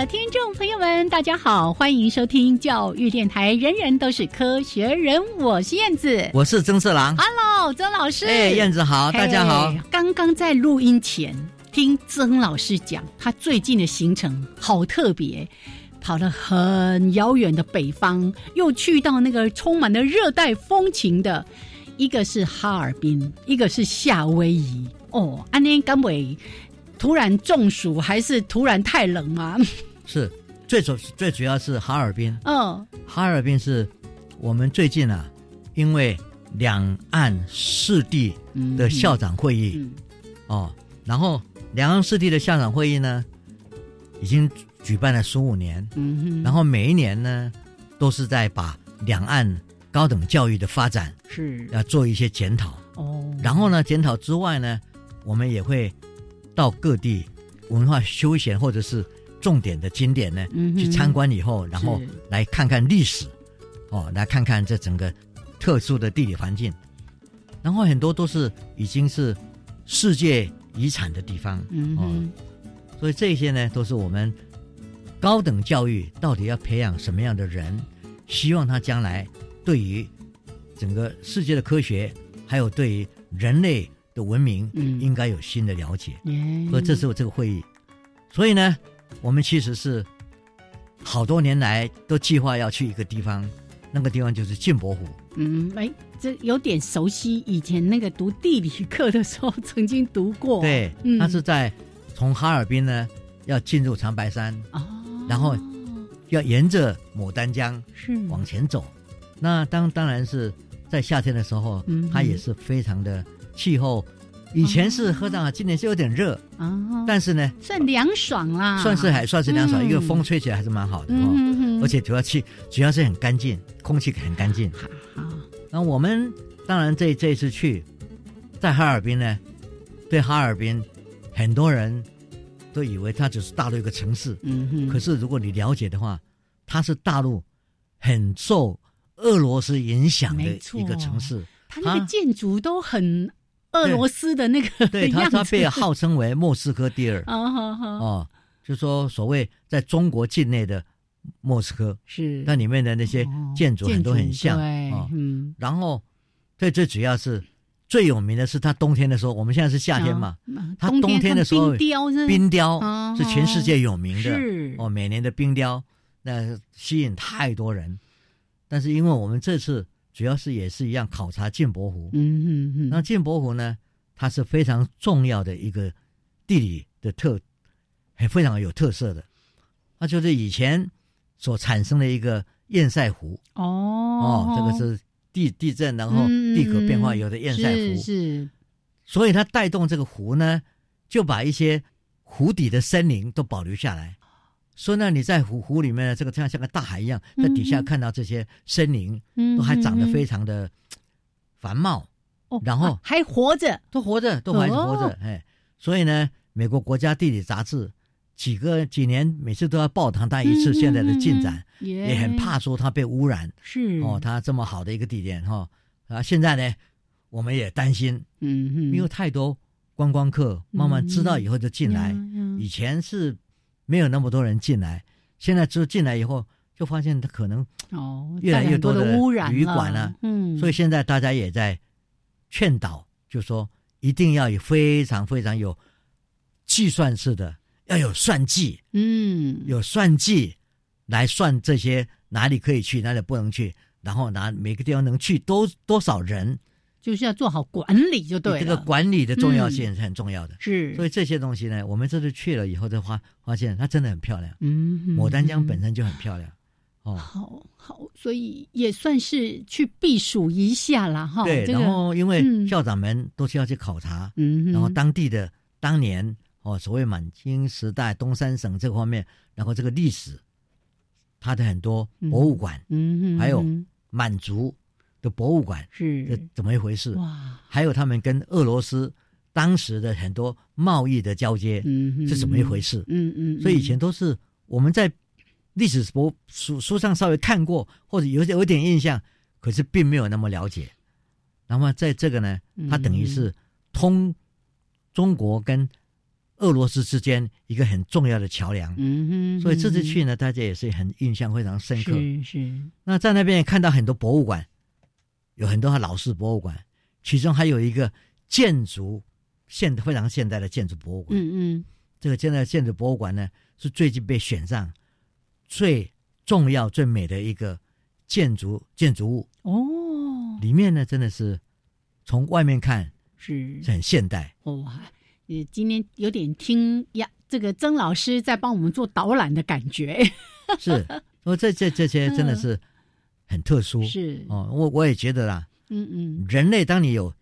的听众朋友们，大家好，欢迎收听教育电台，人人都是科学人，我是燕子，我是曾四郎，Hello，曾老师，哎，燕子好，大家好。刚刚在录音前听曾老师讲，他最近的行程好特别，跑了很遥远的北方，又去到那个充满了热带风情的，一个是哈尔滨，一个是夏威夷。哦，安尼甘伟。突然中暑还是突然太冷吗？是，最主最主要是哈尔滨。嗯，哈尔滨是我们最近啊，因为两岸四地的校长会议，哦，然后两岸四地的校长会议呢，已经举办了十五年。嗯哼，然后每一年呢，都是在把两岸高等教育的发展是要做一些检讨。哦，然后呢，检讨之外呢，我们也会。到各地文化休闲或者是重点的景点呢，去参观以后，然后来看看历史，哦，来看看这整个特殊的地理环境，然后很多都是已经是世界遗产的地方，嗯，所以这些呢，都是我们高等教育到底要培养什么样的人，希望他将来对于整个世界的科学，还有对于人类。的文明嗯应该有新的了解，所以这时候这个会议。所以呢，我们其实是好多年来都计划要去一个地方，那个地方就是镜泊湖。嗯，哎，这有点熟悉，以前那个读地理课的时候曾经读过。对，它是在从哈尔滨呢要进入长白山，哦，然后要沿着牡丹江是往前走。那当当然是在夏天的时候，它也是非常的。气候以前是喝上，今年是有点热啊，但是呢，算凉爽啦，算是还算是凉爽，一个风吹起来还是蛮好的哦，而且主要气主要是很干净，空气很干净。好，那我们当然这这一次去，在哈尔滨呢，对哈尔滨很多人都以为它只是大陆一个城市，嗯哼，可是如果你了解的话，它是大陆很受俄罗斯影响的一个城市，它那个建筑都很。俄罗斯的那个对 他，他被号称为莫斯科第二。哦，就说所谓在中国境内的莫斯科是。那里面的那些建筑很多很像啊，嗯，然后最最主要是最有名的是他冬天的时候，我们现在是夏天嘛，他冬天的时候冰雕是？冰雕是全世界有名的哦，每年的冰雕那吸引太多人，但是因为我们这次。主要是也是一样考察镜泊湖，嗯嗯嗯，那镜泊湖呢，它是非常重要的一个地理的特，很非常有特色的，那就是以前所产生的一个堰塞湖。哦。哦，这个是地地震然后地壳变化有的堰塞湖。是，所以它带动这个湖呢，就把一些湖底的森林都保留下来。说呢，你在湖湖里面，这个像像个大海一样，在底下看到这些森林，都还长得非常的繁茂，然后还活着，都活着，都还活着，哎，所以呢，美国国家地理杂志几个几年每次都要报它它一次现在的进展，也很怕说它被污染，是。哦，它这么好的一个地点哈，啊，现在呢，我们也担心，嗯嗯，因为太多观光客慢慢知道以后就进来，以前是。没有那么多人进来，现在就进来以后，就发现它可能哦越来越多的污染旅馆了，嗯，所以现在大家也在劝导，就说一定要有非常非常有计算式的，要有算计，嗯，有算计，来算这些哪里可以去，哪里不能去，然后哪每个地方能去多多少人，就是要做好管理就对了。这个管理的重要性是很重要的。是，所以这些东西呢，我们这次去了以后，就发发现它真的很漂亮。嗯，牡丹江本身就很漂亮。哦，好好，所以也算是去避暑一下了哈。对，然后因为校长们都是要去考察，嗯，然后当地的当年哦，所谓满清时代东三省这方面，然后这个历史，它的很多博物馆，嗯，还有满族的博物馆是怎么一回事？哇，还有他们跟俄罗斯当时的很多贸易的交接，嗯，是怎么一回事？嗯嗯，所以以前都是我们在。历史博书书上稍微看过，或者有有点印象，可是并没有那么了解。那么在这个呢，它等于是通中国跟俄罗斯之间一个很重要的桥梁。嗯哼，所以这次去呢，大家也是很印象非常深刻。是是。那在那边看到很多博物馆，有很多老式博物馆，其中还有一个建筑现非常现代的建筑博物馆。嗯嗯，这个现在建筑博物馆呢，是最近被选上。最重要、最美的一个建筑建筑物哦，里面呢真的是从外面看是很现代哇！呃，今天有点听呀，这个曾老师在帮我们做导览的感觉。是，我这这这些真的是很特殊。是哦，我我也觉得啦。嗯嗯，人类当你有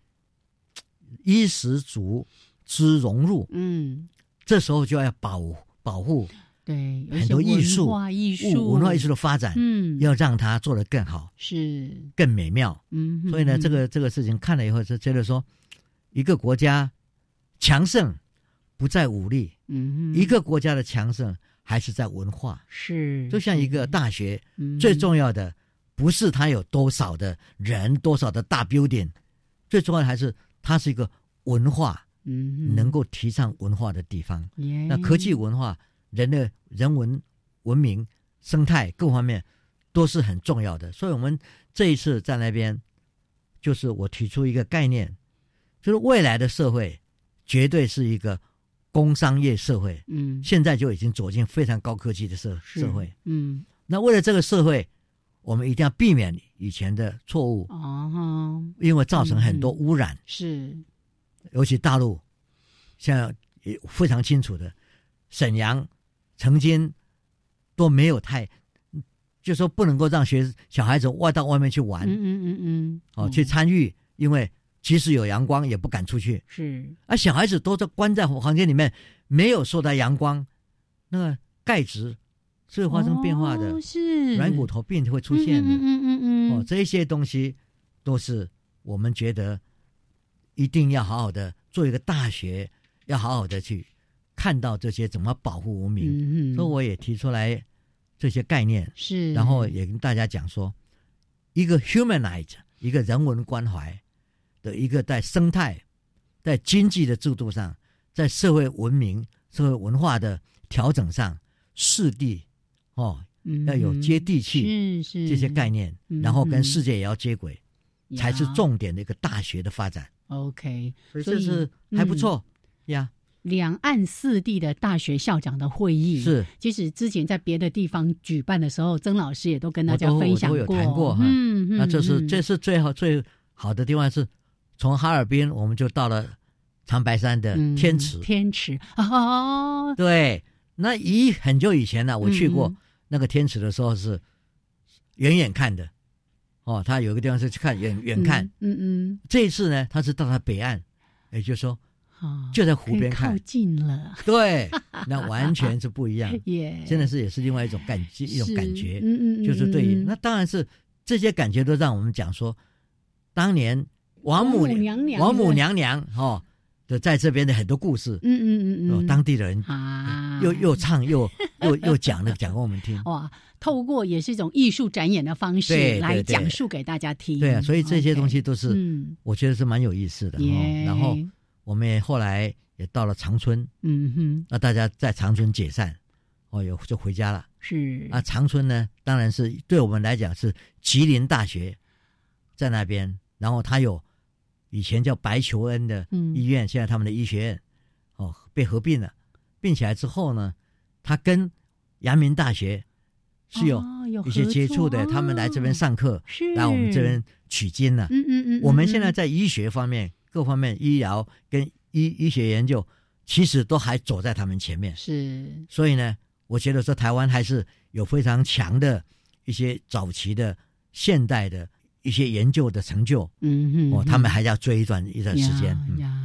衣食足之融入，嗯，这时候就要保保护。对，很多艺术、艺术、文化艺术的发展，嗯，要让它做得更好，是更美妙。嗯，所以呢，这个这个事情看了以后，就觉得说，一个国家强盛不在武力，嗯，一个国家的强盛还是在文化。是，就像一个大学，最重要的不是他有多少的人、多少的大 building，最重要的还是它是一个文化，嗯，能够提倡文化的地方。那科技文化。人的人文、文明、生态各方面都是很重要的，所以我们这一次在那边，就是我提出一个概念，就是未来的社会绝对是一个工商业社会。嗯，现在就已经走进非常高科技的社社会。嗯，那为了这个社会，我们一定要避免以前的错误哦，因为造成很多污染。是，尤其大陆，像也非常清楚的沈阳。曾经都没有太，就说不能够让学小孩子外到外面去玩，嗯嗯嗯嗯，哦，去参与，因为即使有阳光也不敢出去。是，而小孩子都在关在房间里面，没有受到阳光，那个钙质是会发生变化的，是。软骨头病会出现的。嗯嗯嗯嗯，哦，这些东西都是我们觉得一定要好好的做一个大学，要好好的去。看到这些怎么保护文明，所以我也提出来这些概念，是，然后也跟大家讲说，一个 humanize，一个人文关怀的一个在生态、在经济的制度上，在社会文明、社会文化的调整上，势地哦，要有接地气，是是。这些概念，然后跟世界也要接轨，才是重点的一个大学的发展。OK，所以这是还不错呀。两岸四地的大学校长的会议是，即使之前在别的地方举办的时候，曾老师也都跟大家分享过，谈过嗯嗯，那这是这是最好最好的地方，是从哈尔滨我们就到了长白山的天池，天池。哦，对，那以很久以前呢，我去过那个天池的时候是远远看的，哦，他有一个地方是去看远远看，嗯嗯，这一次呢，他是到了北岸，也就是说。就在湖边看，靠近了，对，那完全是不一样，真的是也是另外一种感一种感觉，嗯嗯，就是对，那当然是这些感觉都让我们讲说，当年王母娘娘，王母娘娘哦的在这边的很多故事，嗯嗯嗯嗯，当地的人啊，又又唱又 又又讲了讲给我们听，哇，透过也是一种艺术展演的方式来讲述给大家听，对啊，所以这些东西都是，嗯，我觉得是蛮有意思的，然后。我们也后来也到了长春，嗯哼，那大家在长春解散，哦，有就回家了。是。啊，长春呢，当然是对我们来讲是吉林大学在那边，然后他有以前叫白求恩的医院，现在他们的医学院哦被合并了，并起来之后呢，他跟阳明大学是有一些接触的，他们来这边上课，来我们这边取经了。嗯嗯嗯。我们现在在医学方面，各方面医疗跟医医学研究，其实都还走在他们前面。是。所以呢，我觉得说台湾还是有非常强的一些早期的现代的一些研究的成就。嗯哼。哦，他们还要追一段一段时间。呀。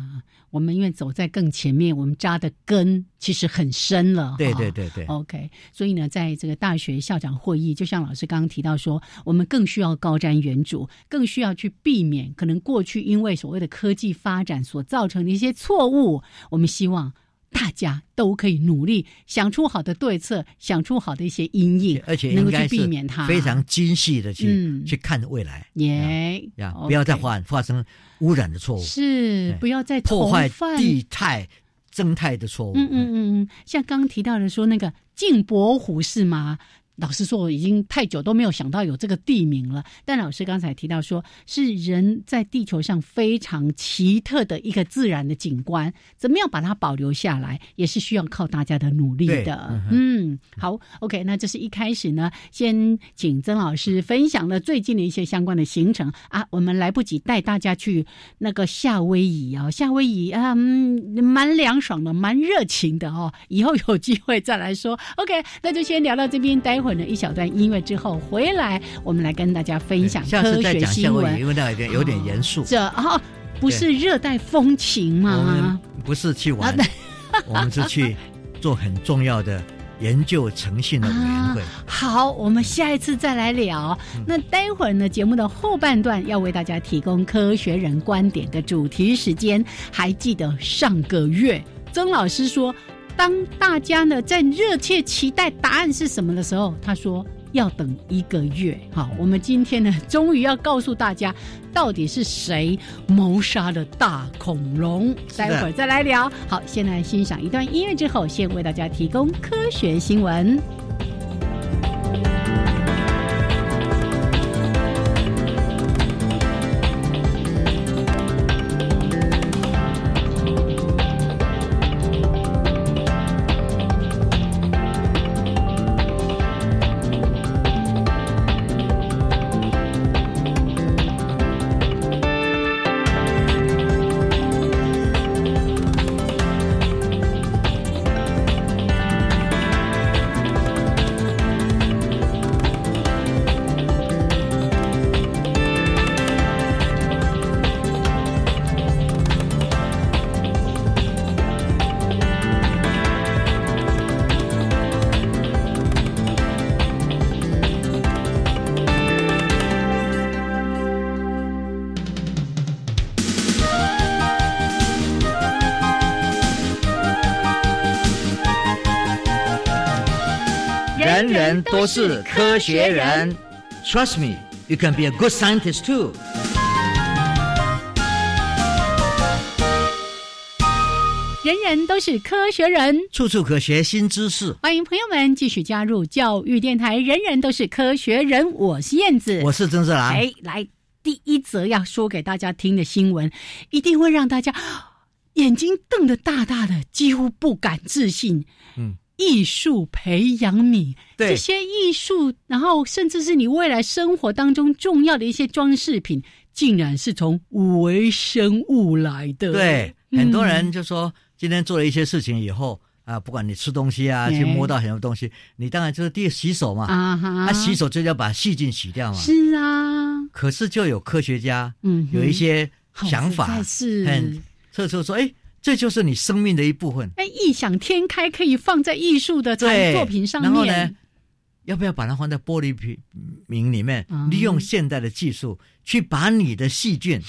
我们因为走在更前面，我们扎的根其实很深了。对对对对。OK，所以呢，在这个大学校长会议，就像老师刚刚提到说，我们更需要高瞻远瞩，更需要去避免可能过去因为所谓的科技发展所造成的一些错误。我们希望。大家都可以努力想出好的对策，想出好的一些阴影，而且能够去避免它。非常精细的去去看未来，耶，呀，不要再发发生污染的错误，是不要再破坏地态生态的错误。嗯嗯嗯嗯，像刚刚提到的说那个镜泊湖是吗？老实说，我已经太久都没有想到有这个地名了。但老师刚才提到说，是人在地球上非常奇特的一个自然的景观，怎么样把它保留下来，也是需要靠大家的努力的。嗯，好，OK，那这是一开始呢，先请曾老师分享了最近的一些相关的行程啊。我们来不及带大家去那个夏威夷啊，夏威夷啊，蛮凉爽的，蛮热情的哦。以后有机会再来说。OK，那就先聊到这边，待会。了一小段音乐之后回来，我们来跟大家分享科学新闻。因为那有点有点严肃。这啊，不是热带风情吗？不是去玩，我们是去做很重要的研究诚信的委员会。好，我们下一次再来聊。那待会儿呢，节目的后半段要为大家提供科学人观点的主题时间。还记得上个月曾老师说。当大家呢在热切期待答案是什么的时候，他说要等一个月。好，我们今天呢终于要告诉大家，到底是谁谋杀了大恐龙。待会儿再来聊。好，先来欣赏一段音乐之后，先为大家提供科学新闻。都是科学人，Trust me, you can be a good scientist too。人人都是科学人，处处可学新知识。欢迎朋友们继续加入教育电台。人人都是科学人，我是燕子，我是曾志兰。哎，来第一则要说给大家听的新闻，一定会让大家眼睛瞪得大大的，几乎不敢置信。嗯。艺术培养你，这些艺术，然后甚至是你未来生活当中重要的一些装饰品，竟然是从微生物来的。对，很多人就说，今天做了一些事情以后啊，不管你吃东西啊，去摸到很多东西，你当然就是第一洗手嘛。啊哈，他洗手就要把细菌洗掉嘛。是啊。可是就有科学家，嗯，有一些想法，是很测出说，哎。这就是你生命的一部分。哎，异想天开，可以放在艺术的作品上面。然后呢，要不要把它放在玻璃瓶瓶里面？利用现代的技术去把你的细菌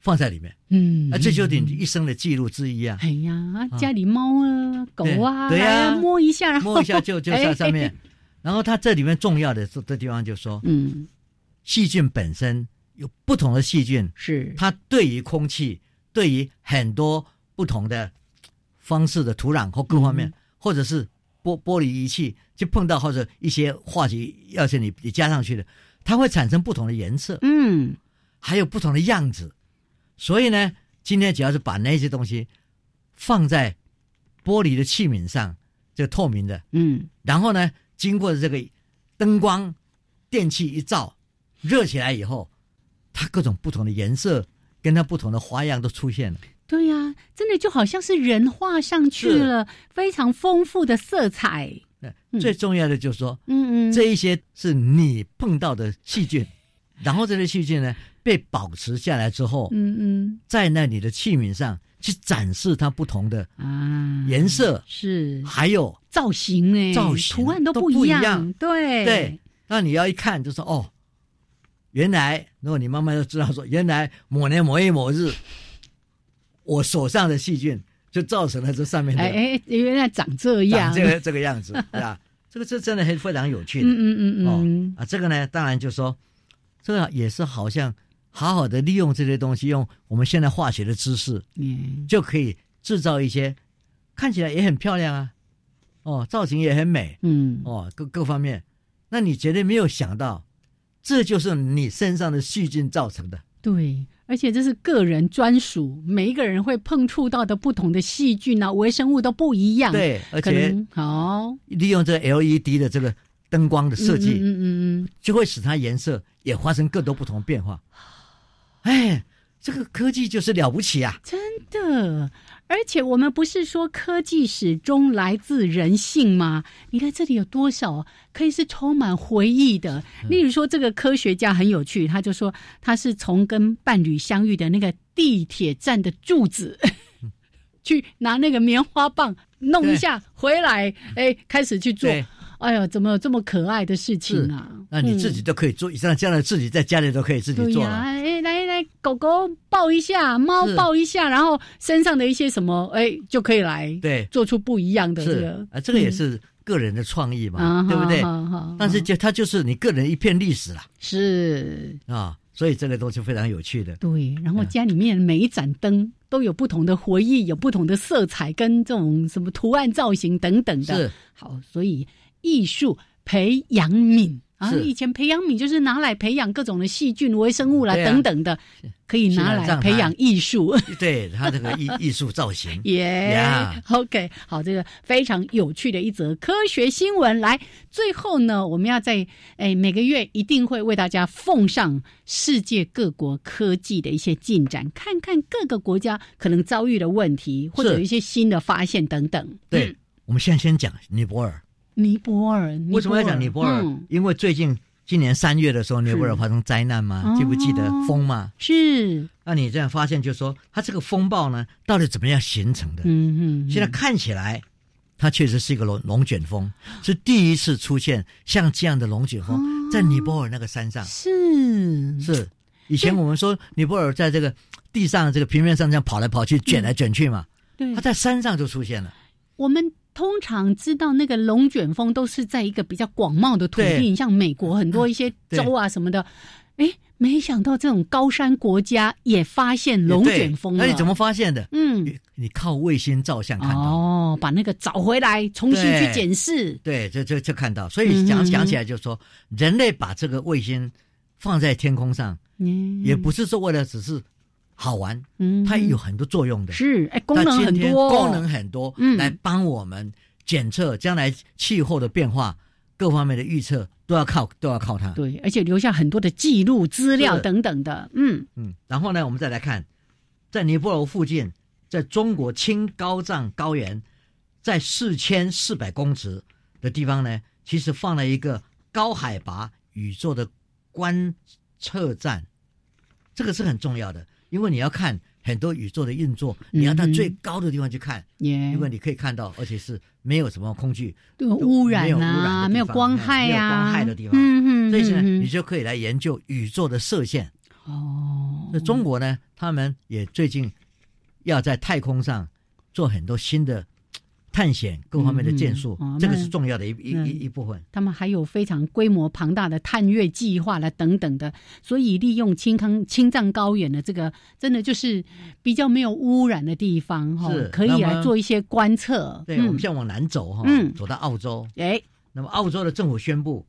放在里面。嗯，啊，这就是你一生的记录之一啊。哎呀，家里猫啊、狗啊，对呀，摸一下，摸一下就就在上面。然后它这里面重要的这这地方就说，嗯，细菌本身有不同的细菌，是它对于空气，对于很多。不同的方式的土壤或各方面，或者是玻玻璃仪器，就碰到或者一些化学药剂，你你加上去的，它会产生不同的颜色，嗯，还有不同的样子。所以呢，今天只要是把那些东西放在玻璃的器皿上，这个透明的，嗯，然后呢，经过这个灯光、电器一照，热起来以后，它各种不同的颜色，跟它不同的花样都出现了。对呀，真的就好像是人画上去了，非常丰富的色彩。最重要的就是说，嗯嗯，这一些是你碰到的细菌，然后这些细菌呢被保持下来之后，嗯嗯，在那里的器皿上去展示它不同的啊颜色是，还有造型哎，造型图案都不一样，对。对。那你要一看就说哦，原来如果你慢慢就知道说，原来某年某月某日，我手上的细菌。就造成了这上面的，哎哎，原来长这样，这个这个样子，对吧？这个这真的很非常有趣的，嗯嗯嗯嗯，啊，这个呢，当然就说，这个也是好像好好的利用这些东西，用我们现在化学的知识，嗯，就可以制造一些看起来也很漂亮啊，哦，造型也很美，嗯，哦，各各方面，那你绝对没有想到，这就是你身上的细菌造成的，对。而且这是个人专属，每一个人会碰触到的不同的细菌啊、微生物都不一样。对，而且好利用这 LED 的这个灯光的设计，嗯嗯嗯，就会使它颜色也发生更多不同变化。哎，这个科技就是了不起啊！真的。而且我们不是说科技始终来自人性吗？你看这里有多少可以是充满回忆的。例如说，这个科学家很有趣，他就说他是从跟伴侣相遇的那个地铁站的柱子，去拿那个棉花棒弄一下回来，哎，开始去做。哎呀，怎么有这么可爱的事情啊？那你自己都可以做，像这样的自己在家里都可以自己做了。哎，来来，狗狗抱一下，猫抱一下，然后身上的一些什么，哎，就可以来对做出不一样的这个啊，这个也是个人的创意嘛，对不对？但是就它就是你个人一片历史了，是啊，所以这个东西非常有趣的。对，然后家里面每一盏灯都有不同的回忆，有不同的色彩跟这种什么图案造型等等的。是好，所以。艺术培养皿啊，以前培养皿就是拿来培养各种的细菌、微生物啦等等的，可以拿来培养艺术。对他这个艺艺术造型，耶，OK，好，这个非常有趣的一则科学新闻。来，最后呢，我们要在哎每个月一定会为大家奉上世界各国科技的一些进展，看看各个国家可能遭遇的问题，或者有一些新的发现等等。对，我们现在先讲尼泊尔。尼泊尔为什么要讲尼泊尔？因为最近今年三月的时候，尼泊尔发生灾难嘛，记不记得风嘛？是。那你这样发现，就是说它这个风暴呢，到底怎么样形成的？嗯嗯。现在看起来，它确实是一个龙龙卷风，是第一次出现像这样的龙卷风在尼泊尔那个山上。是是。以前我们说尼泊尔在这个地上这个平面上这样跑来跑去、卷来卷去嘛，对，它在山上就出现了。我们。通常知道那个龙卷风都是在一个比较广袤的土地，像美国很多一些州啊什么的。哎，没想到这种高山国家也发现龙卷风那你怎么发现的？嗯，你靠卫星照相看到哦，把那个找回来，重新去检视。对，就就就看到。所以讲讲起来，就是说人类把这个卫星放在天空上，也不是说为了只是。好玩，嗯，它有很多作用的，是，哎，功能很多，功能很多，嗯，来帮我们检测将来气候的变化，各方面的预测都要靠都要靠它，对，而且留下很多的记录资料等等的，嗯。嗯，然后呢，我们再来看，在尼泊尔附近，在中国青高藏高原，在四千四百公尺的地方呢，其实放了一个高海拔宇宙的观测站，这个是很重要的。因为你要看很多宇宙的运作，你要到最高的地方去看，因为你可以看到，而且是没有什么空气污染啊，没有光害啊，没有光害的地方，嗯嗯，所以呢，你就可以来研究宇宙的射线。哦，那中国呢，他们也最近要在太空上做很多新的。探险各方面的建树，这个是重要的一一一一部分。他们还有非常规模庞大的探月计划了等等的，所以利用青康青藏高原的这个，真的就是比较没有污染的地方哈，可以来做一些观测。对，我们现在往南走哈，走到澳洲。哎，那么澳洲的政府宣布。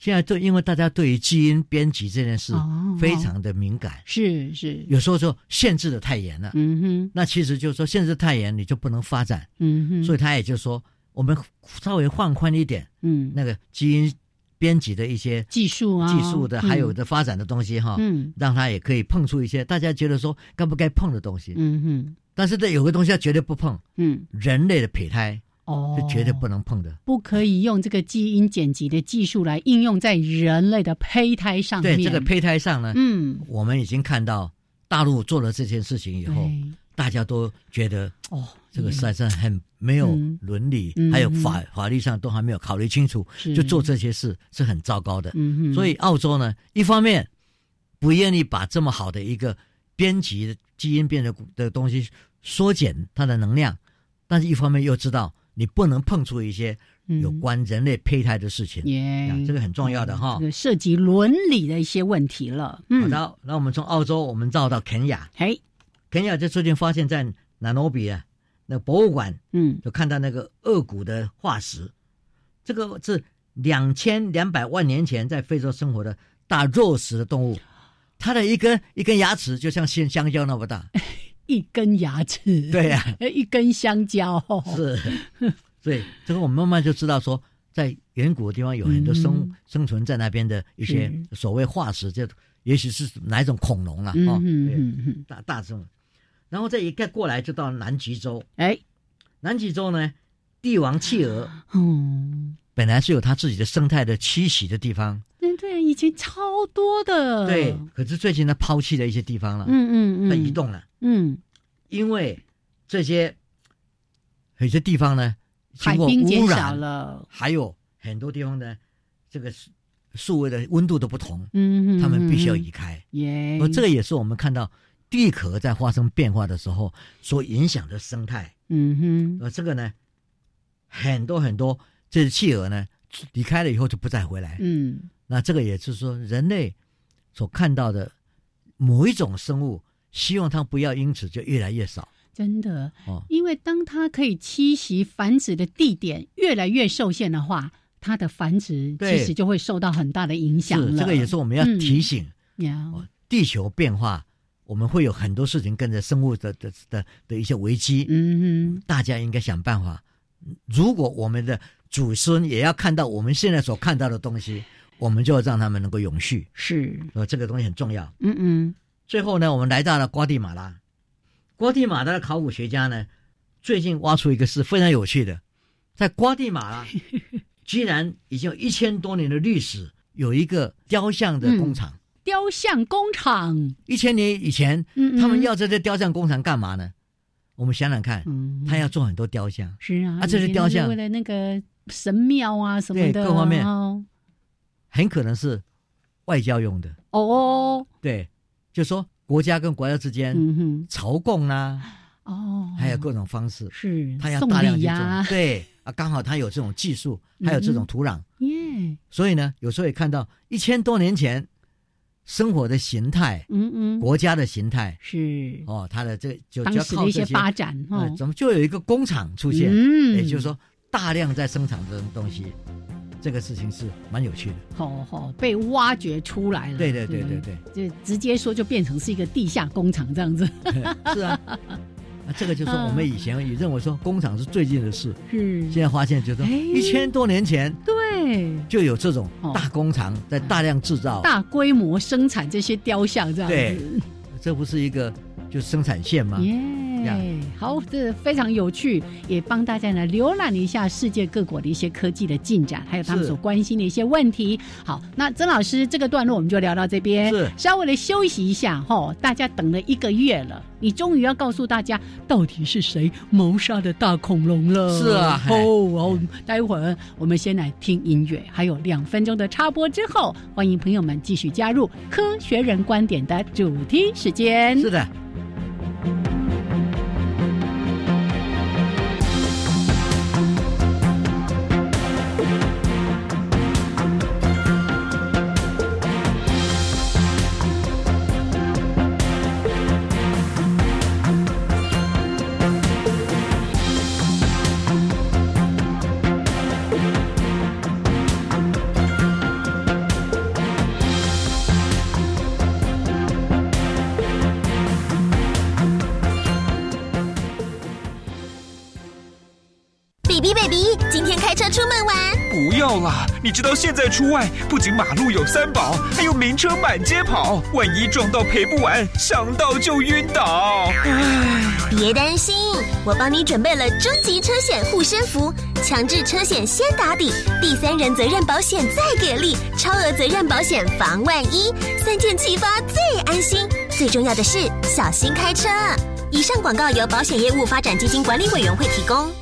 现在对，因为大家对于基因编辑这件事非常的敏感，是是，有时候就限制的太严了。嗯哼，那其实就是说限制太严，你就不能发展。嗯哼，所以他也就是说，我们稍微放宽一点。嗯，那个基因编辑的一些技术啊，技术的还有的发展的东西哈，嗯，让他也可以碰触一些大家觉得说该不该碰的东西，嗯哼。但是这有个东西他绝对不碰，嗯，人类的胚胎。哦，是绝对不能碰的，不可以用这个基因剪辑的技术来应用在人类的胚胎上面。对这个胚胎上呢，嗯，我们已经看到大陆做了这件事情以后，大家都觉得哦，这个实在是很没有伦理，还有法法律上都还没有考虑清楚，就做这些事是很糟糕的。嗯所以澳洲呢，一方面不愿意把这么好的一个编辑基因变的的东西缩减它的能量，但是一方面又知道。你不能碰触一些有关人类胚胎的事情，这个很重要的哈，涉及伦理的一些问题了。好的，那我们从澳洲，我们绕到肯亚。嘿，肯亚就最近发现，在南罗比啊，那博物馆，嗯，就看到那个鳄骨的化石，这个是两千两百万年前在非洲生活的大肉食的动物，它的一根一根牙齿就像香香蕉那么大。一根牙齿，对呀，一根香蕉，是，对，这个我们慢慢就知道说，在远古的地方有很多生生存在那边的一些所谓化石，就也许是哪一种恐龙啊，哦，大大众，然后再一个过来就到南极洲，哎，南极洲呢，帝王企鹅，嗯，本来是有它自己的生态的栖息的地方，嗯，对，以前超多的，对，可是最近它抛弃了一些地方了，嗯嗯嗯，它移动了。嗯，因为这些有些地方呢，海冰减少了，还有很多地方呢，这个树位的温度都不同，嗯，他们必须要移开。耶，而这个也是我们看到地壳在发生变化的时候所影响的生态。嗯哼，而这个呢，很多很多这些企鹅呢离开了以后就不再回来。嗯，那这个也是说人类所看到的某一种生物。希望它不要因此就越来越少，真的哦。因为当它可以栖息繁殖的地点越来越受限的话，它的繁殖其实就会受到很大的影响了。这个也是我们要提醒，地球变化，我们会有很多事情跟着生物的的的的一些危机。嗯哼，大家应该想办法。如果我们的祖孙也要看到我们现在所看到的东西，我们就要让他们能够永续。是，呃，这个东西很重要。嗯嗯。最后呢，我们来到了瓜地马拉。瓜地马拉的考古学家呢，最近挖出一个是非常有趣的，在瓜地马拉 居然已经有一千多年的历史，有一个雕像的工厂。雕像工厂，一千年以前，他们要这些雕像工厂干嘛呢？我们想想看，他要做很多雕像。是啊，啊，这些雕像为了那个神庙啊什么的，各方面，很可能是外交用的。哦，对。就说国家跟国家之间朝贡啦，哦，还有各种方式，是他要大量去种，对啊，刚好他有这种技术，还有这种土壤，耶，所以呢，有时候也看到一千多年前生活的形态，嗯嗯，国家的形态是。哦，他的这就当时的一些发展哦，怎么就有一个工厂出现？嗯，也就是说大量在生产这种东西。这个事情是蛮有趣的，好好被挖掘出来了。对对对对对，就直接说就变成是一个地下工厂这样子。是啊，啊，这个就是我们以前也认为说工厂是最近的事，是。现在发现就是一千多年前对。就有这种大工厂在大量制造、大规模生产这些雕像这样子。这不是一个就是生产线吗？哎，好，这非常有趣，也帮大家呢浏览了一下世界各国的一些科技的进展，还有他们所关心的一些问题。好，那曾老师这个段落我们就聊到这边，是稍微的休息一下哈。大家等了一个月了，你终于要告诉大家到底是谁谋杀的大恐龙了。是啊，哦哦，待会儿我们先来听音乐，还有两分钟的插播之后，欢迎朋友们继续加入科学人观点的主题时间。是的。你知道现在出外，不仅马路有三宝，还有名车满街跑，万一撞到赔不完，想到就晕倒。唉，别担心，我帮你准备了终极车险护身符，强制车险先打底，第三人责任保险再给力，超额责任保险防万一，三件齐发最安心。最重要的是小心开车。以上广告由保险业务发展基金管理委员会提供。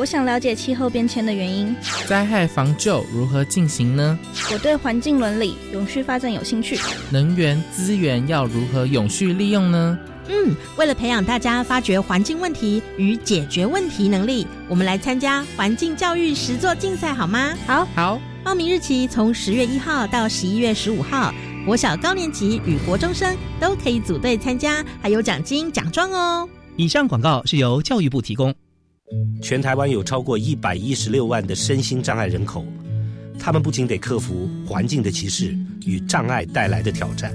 我想了解气候变迁的原因。灾害防救如何进行呢？我对环境伦理、永续发展有兴趣。能源资源要如何永续利用呢？嗯，为了培养大家发掘环境问题与解决问题能力，我们来参加环境教育实作竞赛好吗？好，好。报名日期从十月一号到十一月十五号。国小高年级与国中生都可以组队参加，还有奖金奖状哦。以上广告是由教育部提供。全台湾有超过一百一十六万的身心障碍人口，他们不仅得克服环境的歧视与障碍带来的挑战，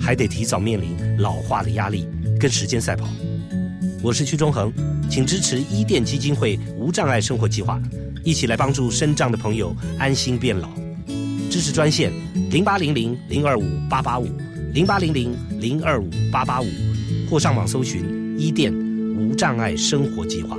还得提早面临老化的压力，跟时间赛跑。我是屈中恒，请支持伊甸基金会无障碍生活计划，一起来帮助身障的朋友安心变老。支持专线零八零零零二五八八五零八零零零二五八八五，或上网搜寻伊甸无障碍生活计划。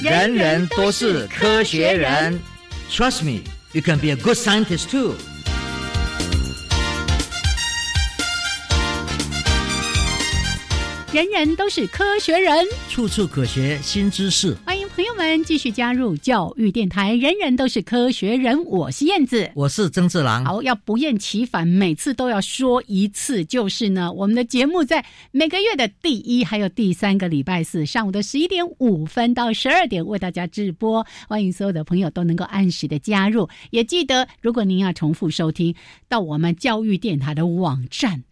人人都是科学人，Trust me, you can be a good scientist too. 人人都是科学人，处处可学新知识。欢迎朋友们继续加入教育电台。人人都是科学人，我是燕子，我是曾志郎。好，要不厌其烦，每次都要说一次，就是呢，我们的节目在每个月的第一还有第三个礼拜四上午的十一点五分到十二点为大家直播。欢迎所有的朋友都能够按时的加入，也记得如果您要重复收听，到我们教育电台的网站。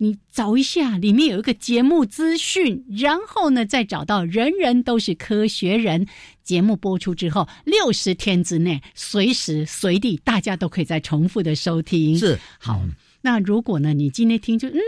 你找一下，里面有一个节目资讯，然后呢，再找到“人人都是科学人”节目播出之后，六十天之内，随时随地，大家都可以再重复的收听。是好，那如果呢，你今天听就嗯，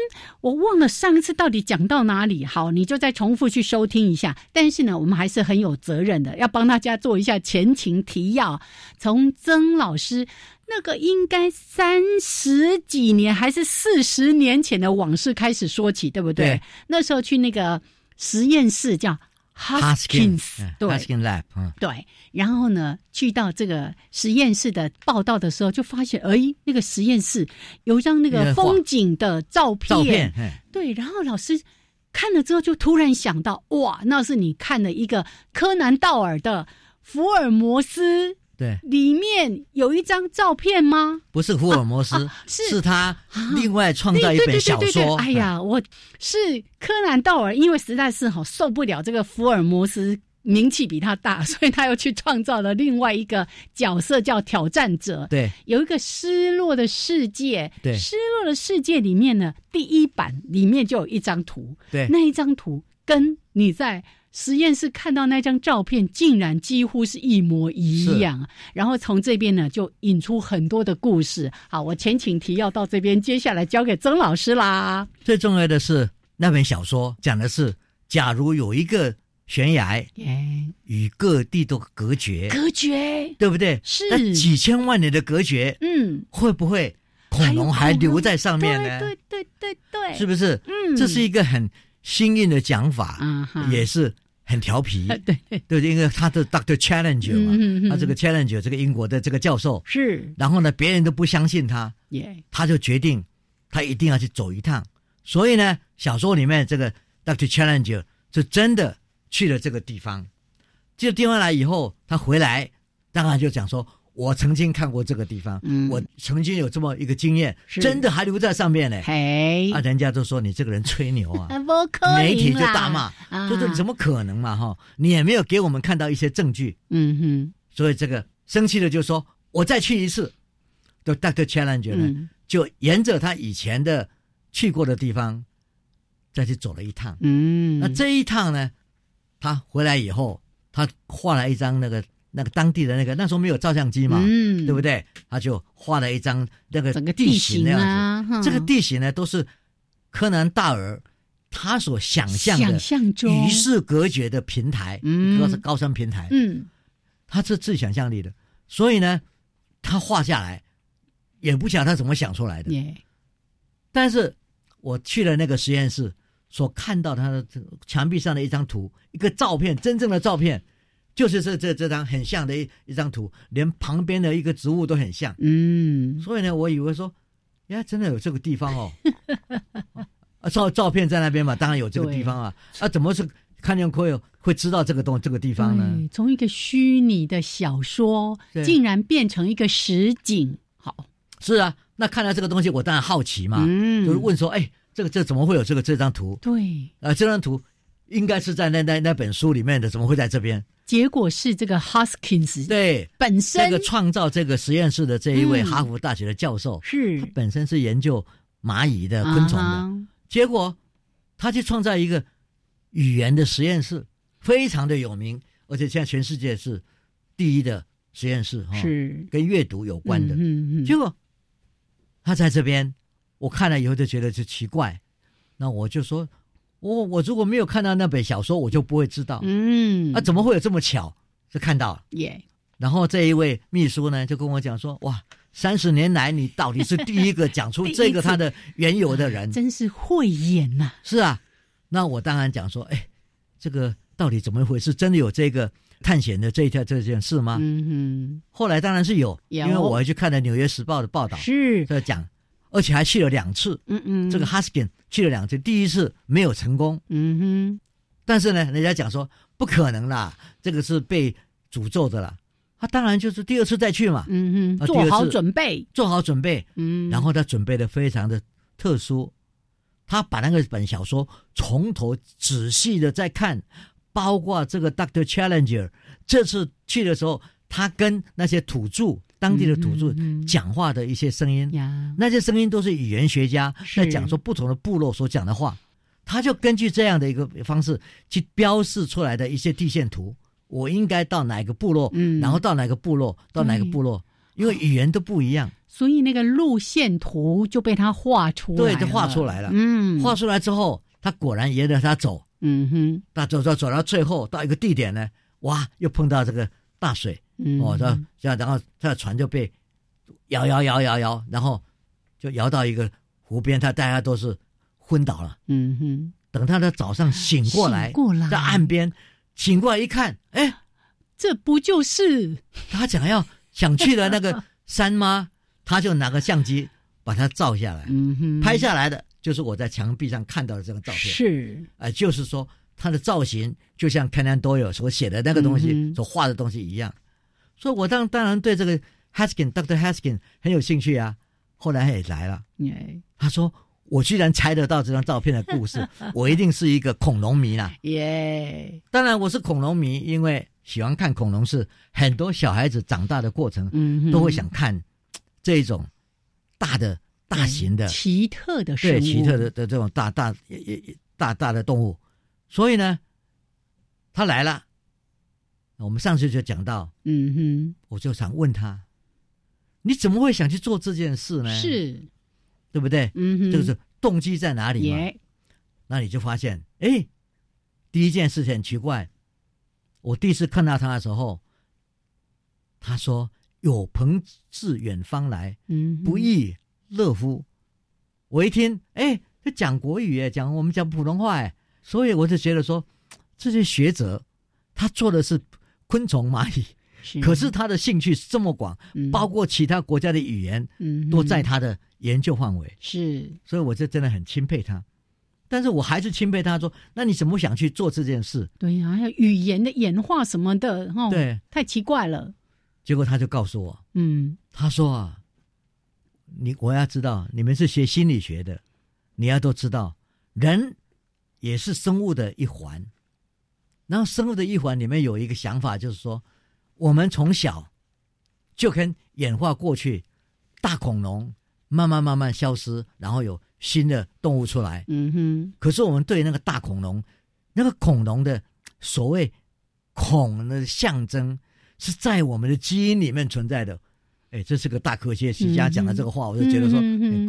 我忘了上一次到底讲到哪里，好，你就再重复去收听一下。但是呢，我们还是很有责任的，要帮大家做一下前情提要，从曾老师。那个应该三十几年还是四十年前的往事开始说起，对不对？那时候去那个实验室叫 Haskins，对，Haskins Lab，对。然后呢，去到这个实验室的报道的时候，就发现，哎，那个实验室有一张那个风景的照片，照片，对。然后老师看了之后，就突然想到，哇，那是你看了一个柯南道尔的福尔摩斯。对，里面有一张照片吗？不是福尔摩斯，是他另外创造一本小说。哎呀，我是柯南道尔，因为实在是好受不了这个福尔摩斯名气比他大，所以他又去创造了另外一个角色，叫挑战者。对，有一个失落的世界。对，失落的世界里面呢，第一版里面就有一张图。对，那一张图跟你在。实验室看到那张照片，竟然几乎是一模一样。然后从这边呢，就引出很多的故事。好，我前情提要到这边，接下来交给曾老师啦。最重要的是，那本小说讲的是，假如有一个悬崖，与各地都隔绝，隔绝，对不对？是那几千万年的隔绝，嗯，会不会恐龙还留在上面呢？对对对对，是不是？嗯，这是一个很。新颖的讲法，也是很调皮，对。对，因为他的 Doctor Challenger 嘛，他这个 Challenger 这个英国的这个教授是，然后呢，别人都不相信他，他就决定他一定要去走一趟，所以呢，小说里面这个 Doctor Challenger 就真的去了这个地方，这个地方来以后，他回来当然就讲说，我曾经看过这个地方，我曾经有这么一个经验，真的还留在上面呢。嘿，啊，人家都说你这个人吹牛啊，不媒体就大骂，就说怎么可能嘛哈？你也没有给我们看到一些证据。嗯哼，所以这个生气的就说，我再去一次，就 Doctor Challenger 呢，就沿着他以前的去过的地方再去走了一趟。嗯，那这一趟呢，他回来以后，他画了一张那个。那个当地的那个那时候没有照相机嘛，嗯，对不对？他就画了一张那个整个地形那样子。这个地形呢，都是柯南大尔他所想象的与世隔绝的平台，主要是高山平台。嗯，他是自想象力的，所以呢，他画下来也不晓得他怎么想出来的。但是我去了那个实验室，所看到他的墙壁上的一张图，一个照片，真正的照片。就是这这这张很像的一一张图，连旁边的一个植物都很像。嗯，所以呢，我以为说，呀，真的有这个地方哦。啊，照照片在那边嘛，当然有这个地方啊。啊，怎么是看见会有会知道这个东这个地方呢？从一个虚拟的小说，竟然变成一个实景。好，是啊，那看到这个东西，我当然好奇嘛，就是问说，哎，这个这怎么会有这个这张图？对，啊，这张图应该是在那那那本书里面的，怎么会在这边？结果是这个 Hoskins 对本身那个创造这个实验室的这一位哈佛大学的教授，是他本身是研究蚂蚁的昆虫的，结果他去创造一个语言的实验室，非常的有名，而且现在全世界是第一的实验室，是跟阅读有关的。嗯嗯，结果他在这边，我看了以后就觉得就奇怪，那我就说。我我如果没有看到那本小说，我就不会知道。嗯，啊，怎么会有这么巧？就看到了。耶。然后这一位秘书呢，就跟我讲说：“哇，三十年来你到底是第一个讲出这个他的缘由的人，真是慧眼呐。”是啊，那我当然讲说：“哎，这个到底怎么回事？真的有这个探险的这一条这件事吗？”嗯哼。后来当然是有，因为我还去看了《纽约时报》的报道，是在讲。而且还去了两次，嗯嗯，这个 Huskin 去了两次，第一次没有成功，嗯哼，但是呢，人家讲说不可能啦，这个是被诅咒的啦。他当然就是第二次再去嘛，嗯哼，做好准备，做好准备，嗯，然后他准备的非常的特殊，他把那个本小说从头仔细的再看，包括这个 Doctor Challenger 这次去的时候，他跟那些土著。当地的土著讲话的一些声音，那些声音都是语言学家在讲说不同的部落所讲的话，他就根据这样的一个方式去标示出来的一些地线图，我应该到哪个部落，然后到哪个部落，到哪个部落，因为语言都不一样，所以那个路线图就被他画出来，对，就画出来了。嗯，画出来之后，他果然沿着他走，嗯哼，他走走走到最后到一个地点呢，哇，又碰到这个大水。哦，这这样，然后他的船就被摇摇摇摇摇，然后就摇到一个湖边，他大家都是昏倒了。嗯哼，等他的早上醒过来，过来在岸边醒过来一看，哎，这不就是他想要想去的那个山吗？他就拿个相机把它照下来，嗯哼，拍下来的就是我在墙壁上看到的这个照片。是，哎，就是说它的造型就像 Canon Doyle 所写的那个东西所画的东西一样。所以，我当当然对这个 Haskin Doctor Haskin 很有兴趣啊。后来他也来了，他说：“我居然猜得到这张照片的故事，我一定是一个恐龙迷啦。”耶！当然我是恐龙迷，因为喜欢看恐龙是很多小孩子长大的过程，嗯，都会想看这种大的、大型的、奇特的、对奇特的的这种大大也也大大的动物。所以呢，他来了。我们上次就讲到，嗯哼，我就想问他，你怎么会想去做这件事呢？是，对不对？嗯哼，这个是动机在哪里嘛？那你就发现，哎，第一件事情很奇怪，我第一次看到他的时候，他说有朋自远方来，嗯，不亦乐乎。我一听，哎，他讲国语哎，讲我们讲普通话哎，所以我就觉得说，这些学者他做的是。昆虫、蚂蚁，可是他的兴趣这么广，包括其他国家的语言，嗯都在他的研究范围。是，所以我就真的很钦佩他。但是我还是钦佩他，说：“那你怎么想去做这件事？”对呀，还有语言的演化什么的，哦，对，太奇怪了。结果他就告诉我，嗯，他说啊，你我要知道，你们是学心理学的，你要都知道，人也是生物的一环。然后生物的一环里面有一个想法，就是说，我们从小就跟演化过去，大恐龙慢慢慢慢消失，然后有新的动物出来。嗯哼。可是我们对那个大恐龙，那个恐龙的所谓恐的象征，是在我们的基因里面存在的。哎，这是个大科学家讲的这个话，我就觉得说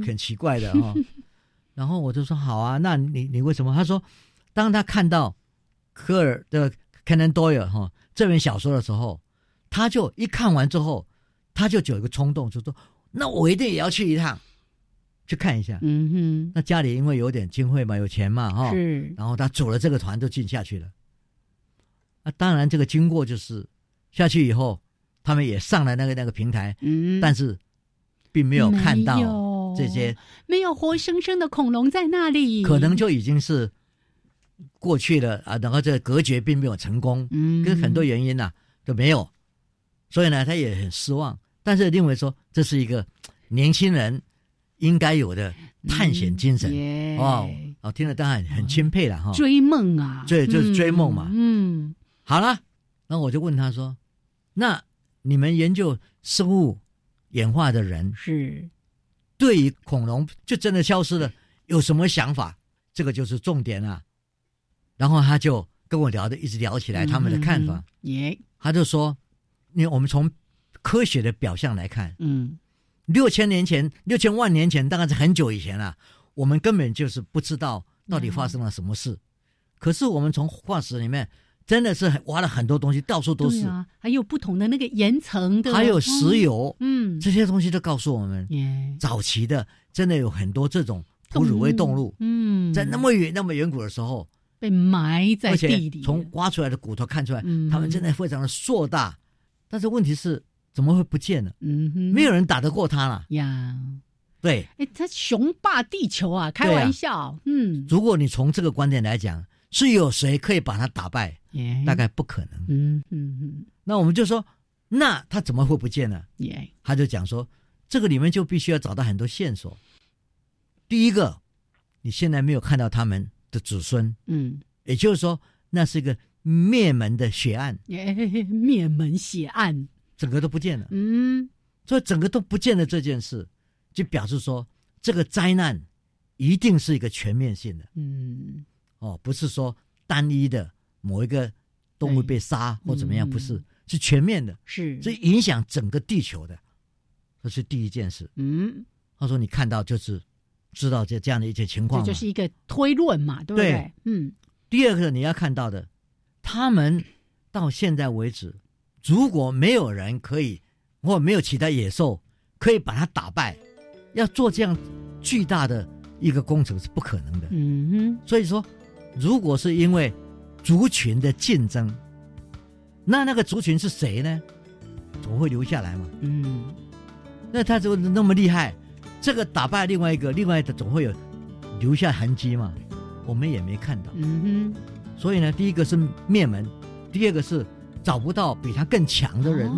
很奇怪的哈。然后我就说好啊，那你你为什么？他说，当他看到。科尔的 Conan Doyle 哈这本小说的时候，他就一看完之后，他就有一个冲动，就说：“那我一定也要去一趟，去看一下。”嗯哼。那家里因为有点经费嘛，有钱嘛，哈。是。然后他组了这个团，就进下去了。啊，当然这个经过就是下去以后，他们也上了那个那个平台，嗯，但是并没有看到这些，没有活生生的恐龙在那里，可能就已经是。过去的啊，然后这个隔绝并没有成功，嗯，跟很多原因呐都没有，所以呢，他也很失望。但是认为说这是一个年轻人应该有的探险精神哦，哦，听了当然很钦佩了哈。追梦啊，对，就是追梦嘛。嗯，好了，那我就问他说：“那你们研究生物演化的人是对于恐龙就真的消失了有什么想法？这个就是重点啊。”然后他就跟我聊的，一直聊起来他们的看法。耶，他就说：“因为我们从科学的表象来看，嗯，六千年前、六千万年前，大概是很久以前了，我们根本就是不知道到底发生了什么事。可是我们从化石里面真的是挖了很多东西，到处都是。啊，还有不同的那个岩层的，还有石油，嗯，这些东西都告诉我们，早期的真的有很多这种哺乳类动物，嗯，在那么远、那么远古的时候。”被埋在地里，从挖出来的骨头看出来，他们真的非常的硕大。但是问题是，怎么会不见了？嗯哼，没有人打得过他了呀。对，哎，他雄霸地球啊，开玩笑。嗯，如果你从这个观点来讲，是有谁可以把他打败？大概不可能。嗯嗯嗯。那我们就说，那他怎么会不见呢？他就讲说，这个里面就必须要找到很多线索。第一个，你现在没有看到他们。的子孙，嗯，也就是说，那是一个灭门的血案，灭门血案，整个都不见了，嗯，所以整个都不见了这件事，就表示说，这个灾难一定是一个全面性的，嗯，哦，不是说单一的某一个动物被杀或怎么样，不是，是全面的，是，是影响整个地球的，这是第一件事，嗯，他说你看到就是。知道这这样的一些情况，这就是一个推论嘛，对不对？嗯。第二个你要看到的，他们到现在为止，如果没有人可以，或没有其他野兽可以把它打败，要做这样巨大的一个工程是不可能的。嗯哼。所以说，如果是因为族群的竞争，那那个族群是谁呢？总会留下来嘛。嗯。那他就那么厉害。这个打败另外一个，另外的总会有留下痕迹嘛？我们也没看到。嗯哼。所以呢，第一个是灭门，第二个是找不到比他更强的人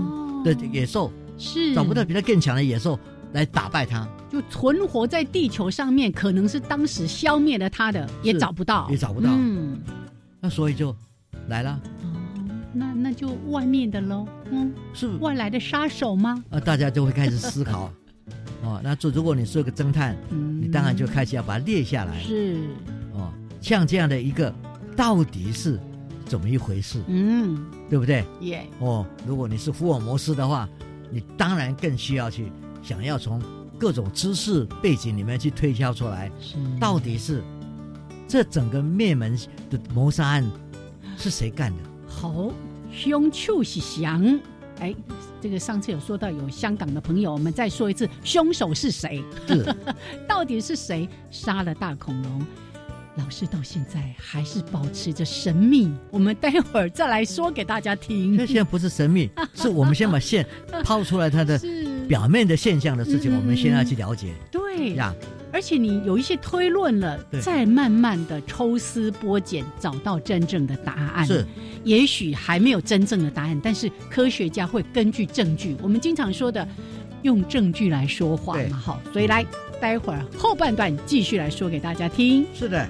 的野兽，是找不到比他更强的野兽来打败他。就存活在地球上面，可能是当时消灭了他的，也找不到，也找不到。嗯。那所以就来了。哦，那那就外面的喽。嗯，是外来的杀手吗？啊，大家就会开始思考。哦，那做如果你是个侦探，你当然就开始要把它列下来。是，哦，像这样的一个，到底是怎么一回事？嗯，对不对？耶。哦，如果你是福尔摩斯的话，你当然更需要去想要从各种知识背景里面去推敲出来，到底是这整个灭门的谋杀案是谁干的？好，凶手是谁？哎。这个上次有说到有香港的朋友，我们再说一次，凶手是谁？是，到底是谁杀了大恐龙？老师到现在还是保持着神秘。我们待会儿再来说给大家听。那现在不是神秘，是我们先把线抛出来，它的表面的现象的事情，我们先要去了解。对呀，而且你有一些推论了，再慢慢的抽丝剥茧，找到真正的答案。是，也许还没有真正的答案，但是科学家会根据证据，我们经常说的用证据来说话嘛。好，所以来，待会儿后半段继续来说给大家听。是的。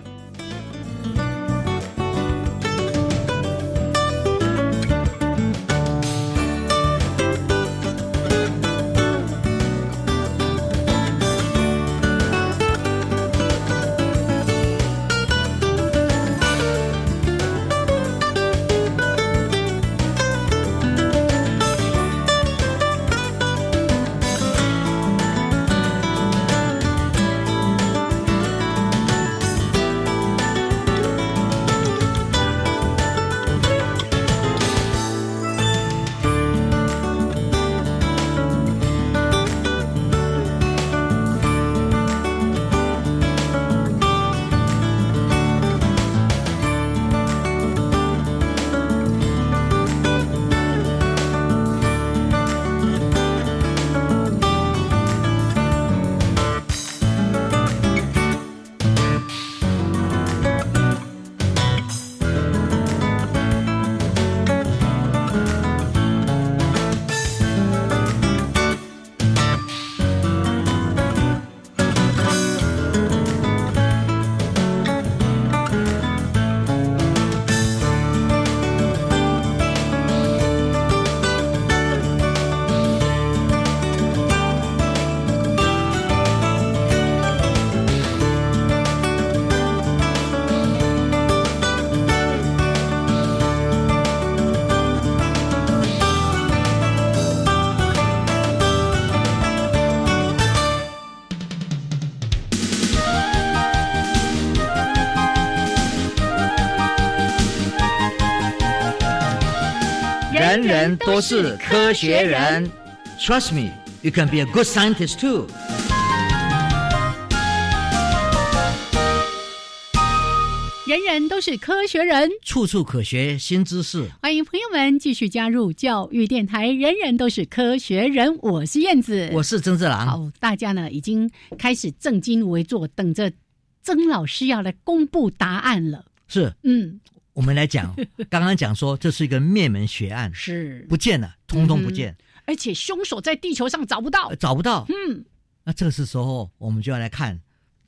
人人都是科学人，Trust me, you can be a good scientist too。人人都是科学人，处处可学新知识。欢迎朋友们继续加入教育电台。人人都是科学人，我是燕子，我是曾志郎。好，大家呢已经开始正襟危坐，等着曾老师要来公布答案了。是，嗯。我们来讲，刚刚讲说这是一个灭门血案，是不见了，通通不见，而且凶手在地球上找不到，找不到。嗯，那这个是时候，我们就要来看，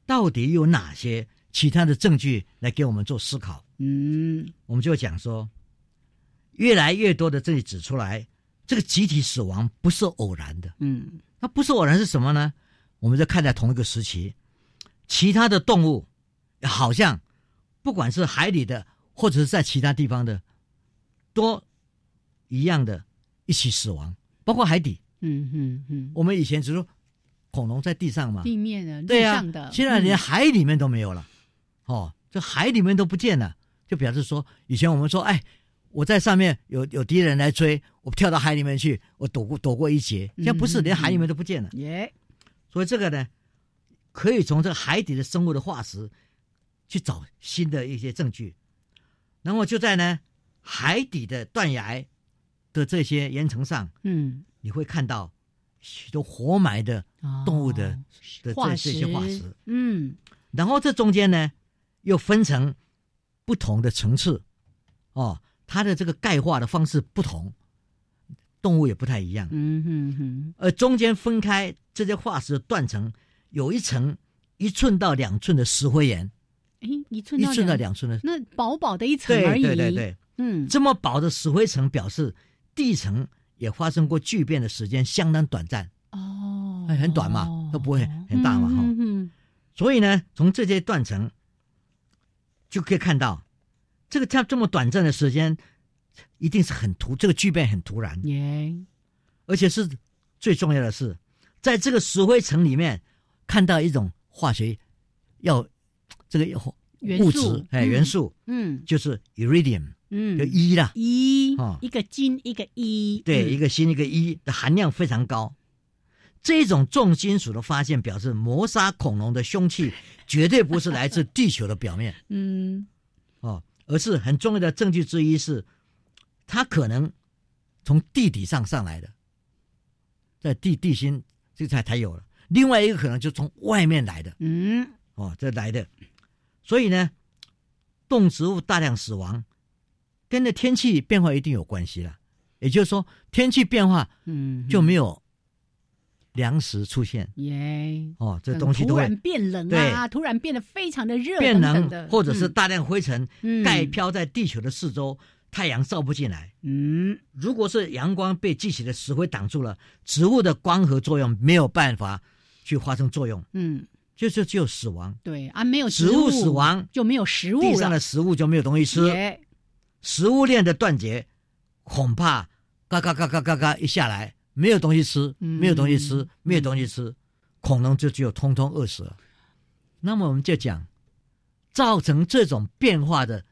到底有哪些其他的证据来给我们做思考。嗯，我们就讲说，越来越多的证据指出来，这个集体死亡不是偶然的。嗯，那不是偶然是什么呢？我们就看在同一个时期，其他的动物好像不管是海里的。或者是在其他地方的，都一样的，一起死亡，包括海底。嗯嗯嗯。我们以前只说恐龙在地上嘛，地面的、对呀，现在连海里面都没有了。哦，这海里面都不见了，就表示说，以前我们说，哎，我在上面有有敌人来追，我跳到海里面去，我躲过躲过一劫。现在不是，连海里面都不见了。耶。所以这个呢，可以从这个海底的生物的化石去找新的一些证据。然后就在呢海底的断崖的这些岩层上，嗯，你会看到许多活埋的动物的的这这些化石，嗯，然后这中间呢又分成不同的层次，哦，它的这个钙化的方式不同，动物也不太一样，嗯哼哼，而中间分开这些化石断层，有一层一寸到两寸的石灰岩。一寸一寸到两寸的，那薄薄的一层而已。对对对对，嗯，这么薄的石灰层表示地层也发生过巨变的时间相当短暂。哦，很短嘛，都不会很大嘛，哈。嗯所以呢，从这些断层就可以看到，这个它这么短暂的时间，一定是很突，这个巨变很突然。耶，而且是最重要的是，在这个石灰层里面看到一种化学要。这个物质哎，元素嗯，就是 iridium，嗯，就一啦，一一个金一个一，对，一个锌一个一的含量非常高。这种重金属的发现表示磨杀恐龙的凶器绝对不是来自地球的表面，嗯，哦，而是很重要的证据之一是，它可能从地底上上来的，在地地心这才才有了。另外一个可能就从外面来的，嗯，哦，这来的，所以呢，动植物大量死亡，跟那天气变化一定有关系了。也就是说，天气变化，嗯，就没有粮食出现，耶，哦，这东西都会突然变冷啊，突然变得非常的热，变冷冷，或者是大量灰尘嗯。盖飘在地球的四周，太阳照不进来。嗯，如果是阳光被积起的石灰挡住了，植物的光合作用没有办法去发生作用，嗯，就是只有死亡。对啊，没有植物死亡就没有食物地上的食物就没有东西吃，食物链的断绝，恐怕嘎嘎嘎嘎嘎嘎一下来，没有东西吃，嗯没有东西吃，没有东西吃，恐龙就只有通通饿死了。那么我们就讲，造成这种变化的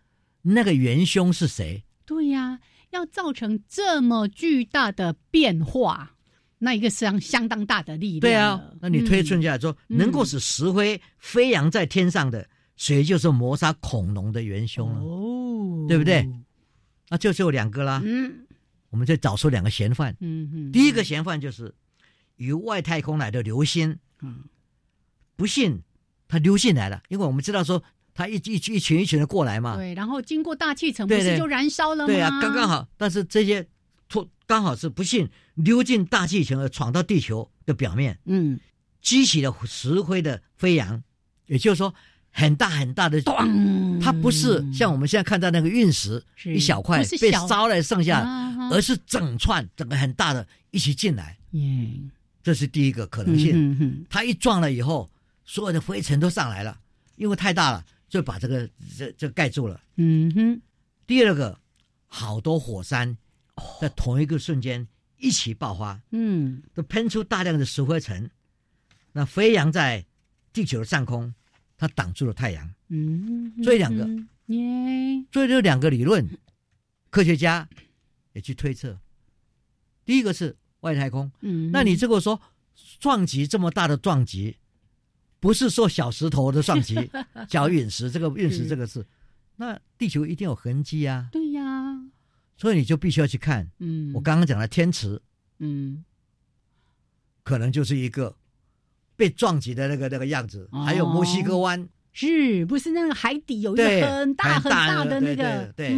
那个元凶是谁？对呀、要造成这么巨大的变化，那一个相相当大的力量。对啊，那你推算下来说，嗯能够使石灰飞扬在天上的，谁就是磨砂恐龙的元凶了？哦，对不对？那就只有两个啦。嗯我们再找出两个嫌犯。嗯嗯，第一个嫌犯就是由外太空来的流星，嗯，不幸他溜进来了，因为我们知道说他一一一群一群的过来嘛，对，然后经过大气层，不是就燃烧了吗？对啊，刚刚好。但是这些突刚好是不幸溜进大气层而闯到地球的表面，嗯，激起了石灰的飞扬，也就是说很大很大的，咚！它不是像我们现在看到那个陨石是。一小块被烧了剩下，啊而是整串整个很大的一起进来，嗯，这是第一个可能性。它一撞了以后，所有的灰尘都上来了，因为太大了，就把这个这这盖住了。嗯哼，第二个，好多火山在同一个瞬间一起爆发，嗯都喷出大量的石灰尘，那飞扬在地球的上空，它挡住了太阳。嗯，所以两个嗯耶，所以这两个理论，科学家也去推测。第一个是外太空，嗯，那你这个说撞击这么大的撞击，不是说小石头的撞击，小陨石这个陨石这个是，那地球一定有痕迹啊，对呀，所以你就必须要去看。嗯，我刚刚讲的天池，嗯。可能就是一个被撞击的那个那个样子，还有墨西哥湾，是不是那个海底有一个很大很大大的那个？对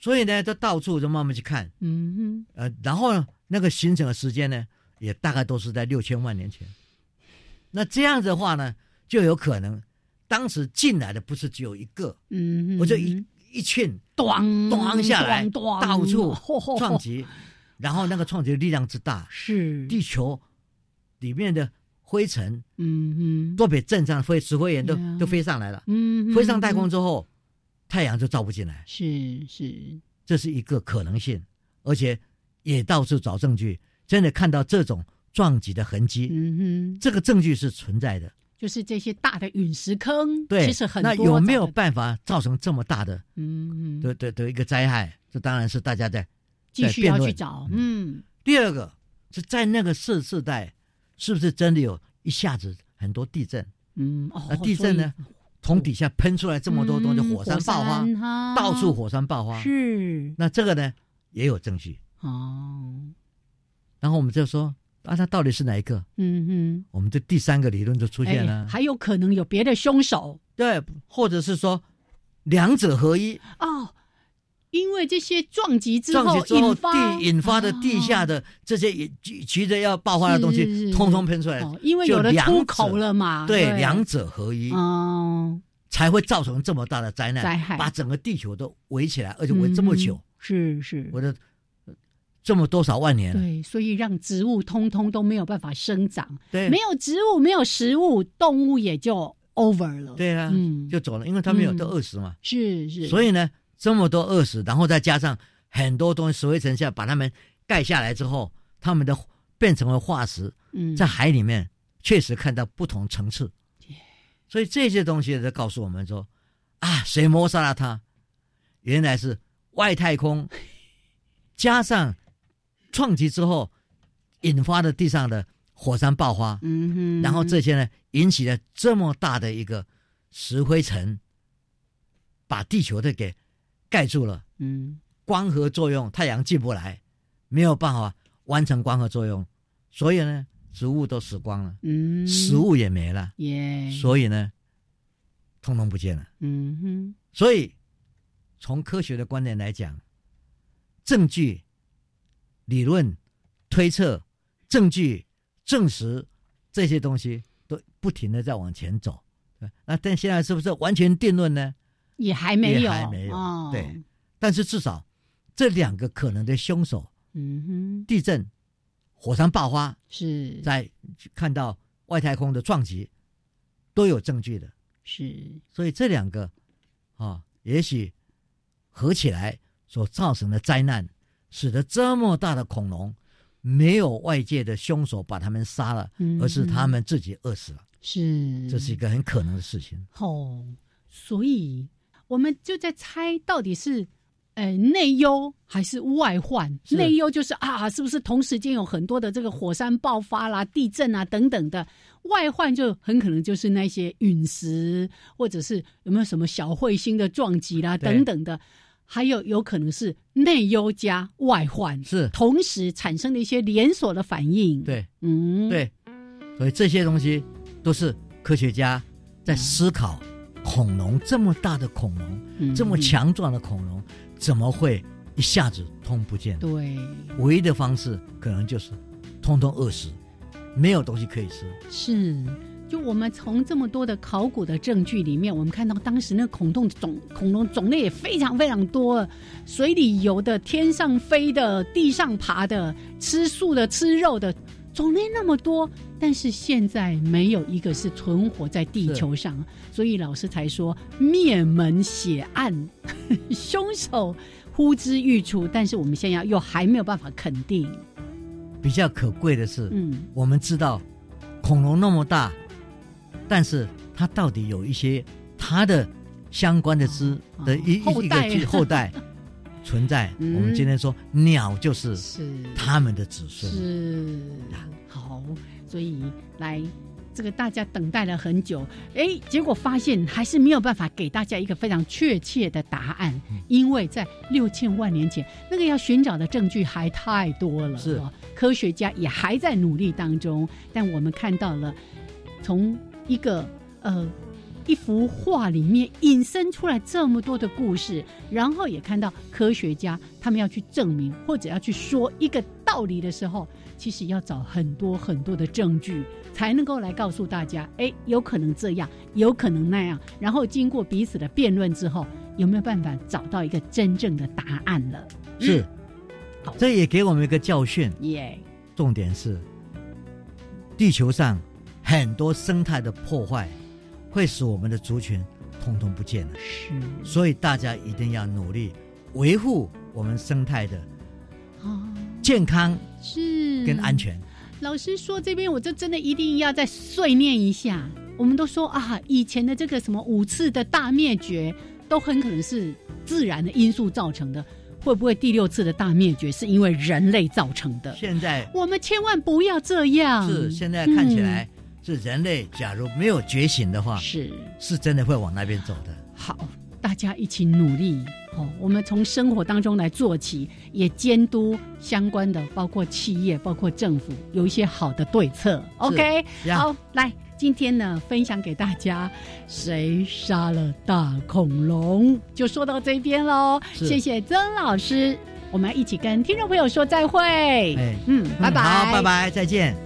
所以呢，就到处就慢慢去看，嗯呃，然后呢，那个形成的时间呢，也大概都是在六千万年前。那这样子的话呢，就有可能当时进来的不是只有一个，嗯，我就一一群咣咣下来，到处撞击，然后那个撞击的力量之大，是。地球里面的灰尘嗯嗯都被震上，飞石灰岩都都飞上来了，嗯，飞上太空之后，太阳就照不进来，是是，这是一个可能性，而且也到处找证据，真的看到这种撞击的痕迹，嗯哼，这个证据是存在的。就是这些大的陨石坑，对，其实很多那有没有办法造成这么大的嗯嗯的的的一个灾害？这当然是大家在继续要去找，嗯第二个是在那个世世代，是不是真的有一下子很多地震？嗯哦那，地震呢，从底下喷出来这么多东西，嗯火山爆发，到处火山爆发。是那这个呢也有证据。哦，然后我们就说，啊，他到底是哪一个？嗯嗯，我们这第三个理论就出现了，哎还有可能有别的凶手。对，或者是说两者合一，哦，因为这些撞击之撞后击之后引发地引发的地下的这些也急急着要爆发的东是是西，是。通通喷出来。哦，因为有了出口了嘛，对，对。两者合一，哦，才会造成这么大的灾难，灾害。把整个地球都围起来，而且围这么久，嗯是是，我的呃这么多少万年了，对，所以让植物通通都没有办法生长，对。没有植物，没有食物，动物也就 over 了。对啊，嗯。就走了，因为他们有嗯。都饿死嘛，是是，所以呢，这么多饿死，然后再加上很多东西石灰层下把它们盖下来之后，它们的变成了化石，嗯。在海里面确实看到不同层次，所以这些东西都告诉我们说，啊，谁谋杀了他？原来是外太空 加上撞击之后引发的地上的火山爆发，嗯哼，然后这些呢引起了这么大的一个石灰层，把地球的给盖住了。嗯。光合作用，太阳进不来，没有办法完成光合作用，所以呢，植物都死光了，嗯，食物也没了，耶，所以呢，通通不见了，嗯哼。所以从科学的观点来讲，证据、理论、推测、证据证实这些东西都不停的在往前走，那但现在是不是完全定论呢？也还没有，也还没有，对。但是至少这两个可能的凶手，嗯哼，地震。火山爆发是。在看到外太空的撞击都有证据的，是，所以这两个啊，也许合起来所造成的灾难，使得这么大的恐龙没有外界的凶手把他们杀了，而是他们自己饿死了，是，这是一个很可能的事情。哦，所以我们就在猜到底是。呃，内忧还是外患？内忧就是啊，是不是同时间有很多的这个火山爆发啦、地震啊等等的？外患就很可能就是那些陨石，或者是有没有什么小彗星的撞击啦等等的？还有有可能是内忧加外患，是同时产生的一些连锁的反应。对，嗯，对，所以这些东西都是科学家在思考：恐龙这么大的恐龙，这么强壮的恐龙。怎么会一下子通不见？对，唯一的方式可能就是通通饿死，没有东西可以吃。是，就我们从这么多的考古的证据里面，我们看到当时那恐龙种恐龙种类也非常非常多，水里游的、天上飞的、地上爬的、吃素的、吃肉的。种类那么多，但是现在没有一个是存活在地球上，所以老师才说灭门血案，凶手呼之欲出。但是我们现在又还没有办法肯定。比较可贵的是，嗯，我们知道恐龙那么大，但是它到底有一些它的相关的之的一一个后代。存在，我们今天说鸟就是是。他们的子孙，是。好，所以来这个大家等待了很久，哎，结果发现还是没有办法给大家一个非常确切的答案，因为在六千万年前，那个要寻找的证据还太多了，是。科学家也还在努力当中，但我们看到了从一个呃。一幅画里面引申出来这么多的故事，然后也看到科学家他们要去证明或者要去说一个道理的时候，其实要找很多很多的证据，才能够来告诉大家，哎，有可能这样，有可能那样。然后经过彼此的辩论之后，有没有办法找到一个真正的答案了？是，好，这也给我们一个教训。耶，重点是地球上很多生态的破坏。会使我们的族群通通不见了，是，所以大家一定要努力维护我们生态的健康是跟安全。老师说这边，我就真的一定要再碎念一下。我们都说啊，以前的这个什么五次的大灭绝，都很可能是自然的因素造成的。会不会第六次的大灭绝是因为人类造成的？现在我们千万不要这样。是，现在看起来。是人类，假如没有觉醒的话，是是真的会往那边走的。好，大家一起努力哦。我们从生活当中来做起，也监督相关的，包括企业、包括政府，有一些好的对策。OK，好，来，今天呢，分享给大家，谁杀了大恐龙，就说到这边喽。谢谢曾老师，我们一起跟听众朋友说再会。嗯，拜拜，好，拜拜，再见。